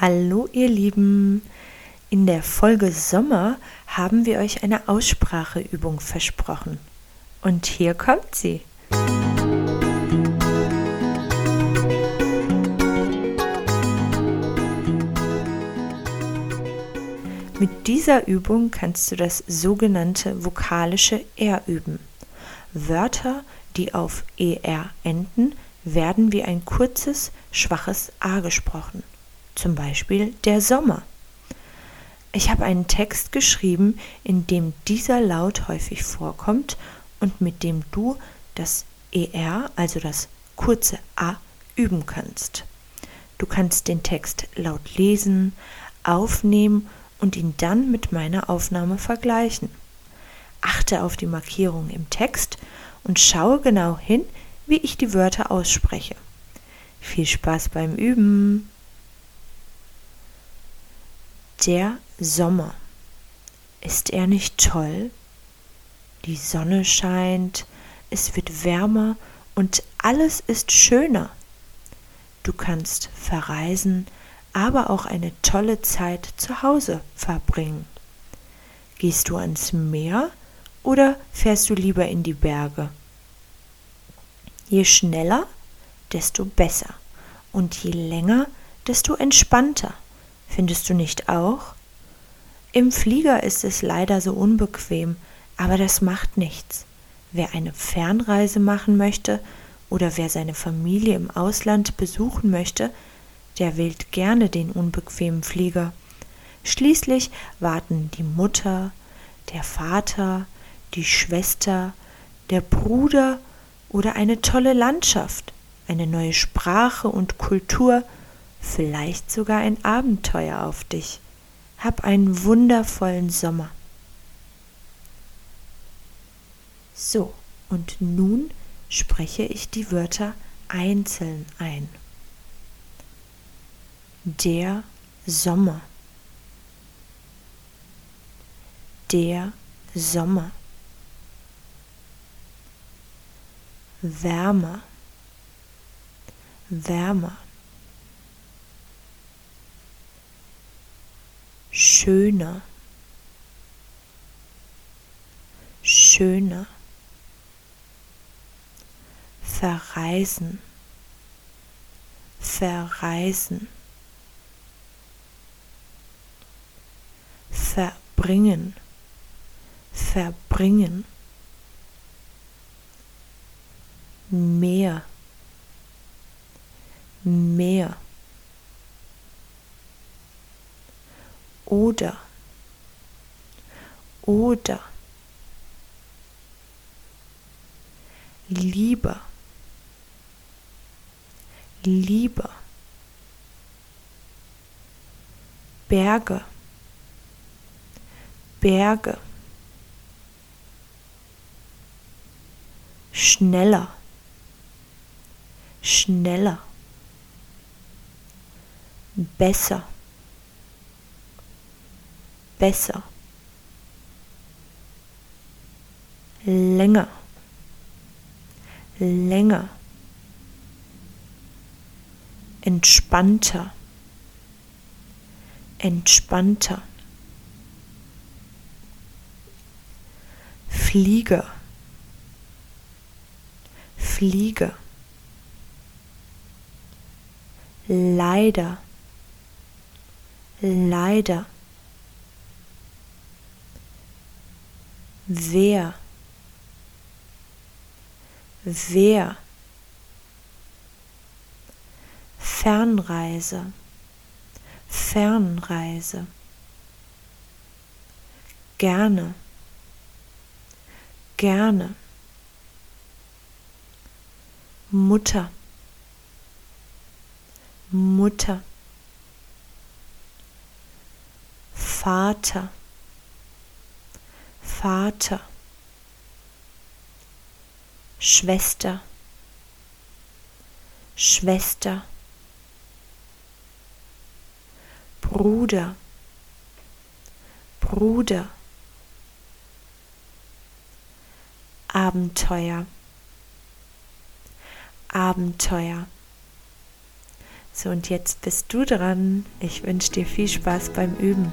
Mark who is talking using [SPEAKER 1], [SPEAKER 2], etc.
[SPEAKER 1] Hallo ihr Lieben! In der Folge Sommer haben wir euch eine Ausspracheübung versprochen. Und hier kommt sie. Mit dieser Übung kannst du das sogenannte vokalische R üben. Wörter, die auf ER enden, werden wie ein kurzes, schwaches A gesprochen. Zum Beispiel der Sommer. Ich habe einen Text geschrieben, in dem dieser Laut häufig vorkommt und mit dem du das ER, also das kurze A, üben kannst. Du kannst den Text laut lesen, aufnehmen und ihn dann mit meiner Aufnahme vergleichen. Achte auf die Markierung im Text und schaue genau hin, wie ich die Wörter ausspreche. Viel Spaß beim Üben! Der Sommer. Ist er nicht toll? Die Sonne scheint, es wird wärmer und alles ist schöner. Du kannst verreisen, aber auch eine tolle Zeit zu Hause verbringen. Gehst du ans Meer oder fährst du lieber in die Berge? Je schneller, desto besser. Und je länger, desto entspannter. Findest du nicht auch? Im Flieger ist es leider so unbequem, aber das macht nichts. Wer eine Fernreise machen möchte oder wer seine Familie im Ausland besuchen möchte, der wählt gerne den unbequemen Flieger. Schließlich warten die Mutter, der Vater, die Schwester, der Bruder oder eine tolle Landschaft, eine neue Sprache und Kultur, vielleicht sogar ein Abenteuer auf dich. Hab einen wundervollen Sommer. So, und nun spreche ich die Wörter einzeln ein. Der Sommer. Der Sommer. wärmer, wärmer, schöner, schöner, verreisen, verreisen, verbringen, verbringen. mehr, mehr. Oder, oder, lieber, lieber, Berge, Berge, schneller, schneller, besser, besser, länger, länger, entspannter, entspannter. Flieger, Flieger. Leider, leider. Wer, wer, Fernreise, Fernreise, gerne, gerne, Mutter, Mutter, Vater, Vater, Schwester, Schwester, Bruder, Bruder, Abenteuer, Abenteuer. So, und jetzt bist du dran. Ich wünsche dir viel Spaß beim Üben.